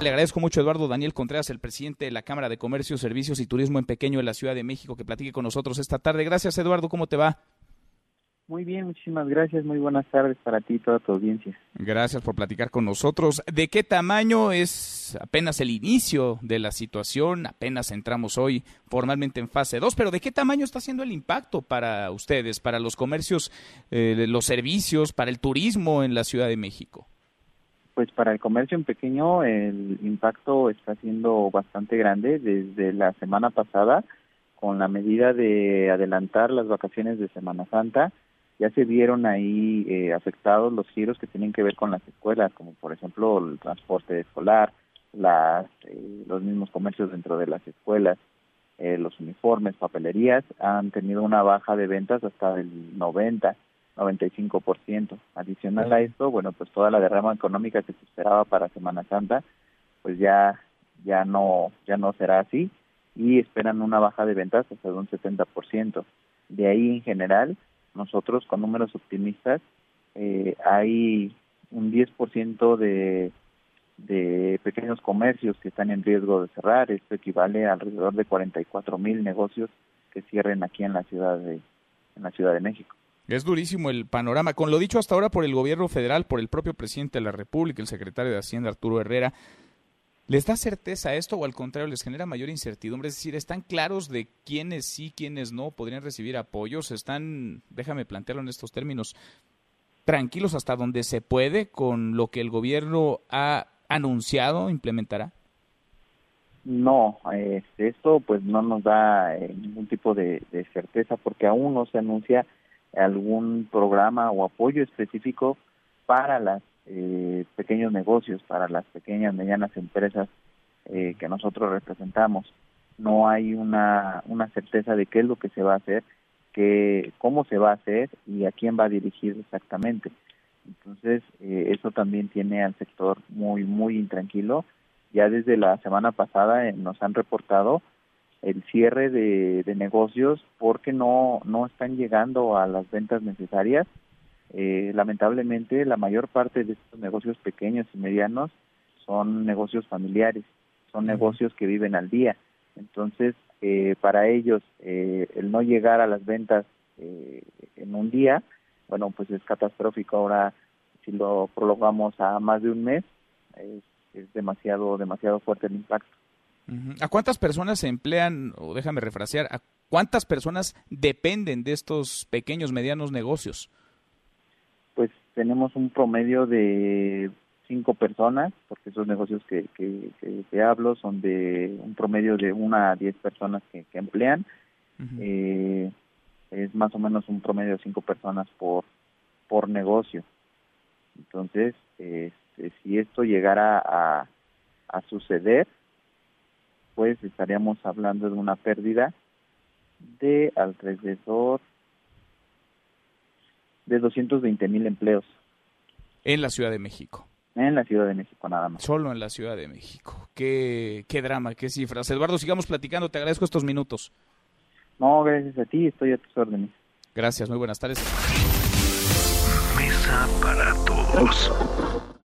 Le agradezco mucho a Eduardo Daniel Contreras, el presidente de la Cámara de Comercio, Servicios y Turismo en Pequeño de la Ciudad de México, que platique con nosotros esta tarde. Gracias, Eduardo. ¿Cómo te va? Muy bien, muchísimas gracias. Muy buenas tardes para ti y toda tu audiencia. Gracias por platicar con nosotros. ¿De qué tamaño es apenas el inicio de la situación? Apenas entramos hoy formalmente en fase 2, pero ¿de qué tamaño está siendo el impacto para ustedes, para los comercios, eh, los servicios, para el turismo en la Ciudad de México? Pues para el comercio en pequeño el impacto está siendo bastante grande desde la semana pasada con la medida de adelantar las vacaciones de Semana Santa. Ya se vieron ahí eh, afectados los giros que tienen que ver con las escuelas, como por ejemplo el transporte escolar, las, eh, los mismos comercios dentro de las escuelas, eh, los uniformes, papelerías, han tenido una baja de ventas hasta del 90 95%. Adicional a esto, bueno, pues toda la derrama económica que se esperaba para Semana Santa, pues ya ya no ya no será así y esperan una baja de ventas hasta de un 70%. De ahí en general, nosotros con números optimistas eh, hay un 10% de de pequeños comercios que están en riesgo de cerrar. Esto equivale a alrededor de 44 mil negocios que cierren aquí en la ciudad de en la Ciudad de México. Es durísimo el panorama. Con lo dicho hasta ahora por el gobierno federal, por el propio presidente de la República, el secretario de Hacienda, Arturo Herrera, ¿les da certeza esto o al contrario les genera mayor incertidumbre? Es decir, ¿están claros de quiénes sí, quiénes no podrían recibir apoyos? ¿Están, déjame plantearlo en estos términos, tranquilos hasta donde se puede con lo que el gobierno ha anunciado, implementará? No, este, esto pues no nos da eh, ningún tipo de certeza porque aún no se anuncia algún programa o apoyo específico para los eh, pequeños negocios, para las pequeñas, medianas empresas eh, que nosotros representamos. No hay una, una certeza de qué es lo que se va a hacer, que, cómo se va a hacer y a quién va a dirigir exactamente. Entonces, eh, eso también tiene al sector muy, muy intranquilo. Ya desde la semana pasada nos han reportado el cierre de, negocios porque no, no están llegando a las ventas necesarias. Eh, lamentablemente, la mayor parte de estos negocios pequeños y medianos son negocios familiares, son negocios que viven al día. Entonces, eh, para ellos, eh, el no llegar a las ventas en un día, bueno, pues es catastrófico. Ahora, si lo prolongamos a más de un mes, es, es demasiado, demasiado fuerte el impacto. ¿A cuántas personas se emplean, o déjame refrasear, a cuántas personas dependen de estos pequeños, medianos negocios? Pues tenemos un promedio de cinco personas, porque esos negocios que, que, hablo son de un promedio de una a diez personas que, emplean. Eh, es más o menos un promedio de cinco personas por, por negocio. Entonces, este, si esto llegara a, a suceder, pues estaríamos hablando de una pérdida de alrededor de 220 mil empleos. En la Ciudad de México. En la Ciudad de México, nada más. Solo en la Ciudad de México. Qué, qué drama, qué cifras. Eduardo, sigamos platicando. Te agradezco estos minutos. No, gracias a ti. Estoy a tus órdenes. Gracias. Muy buenas tardes. Mesa para todos.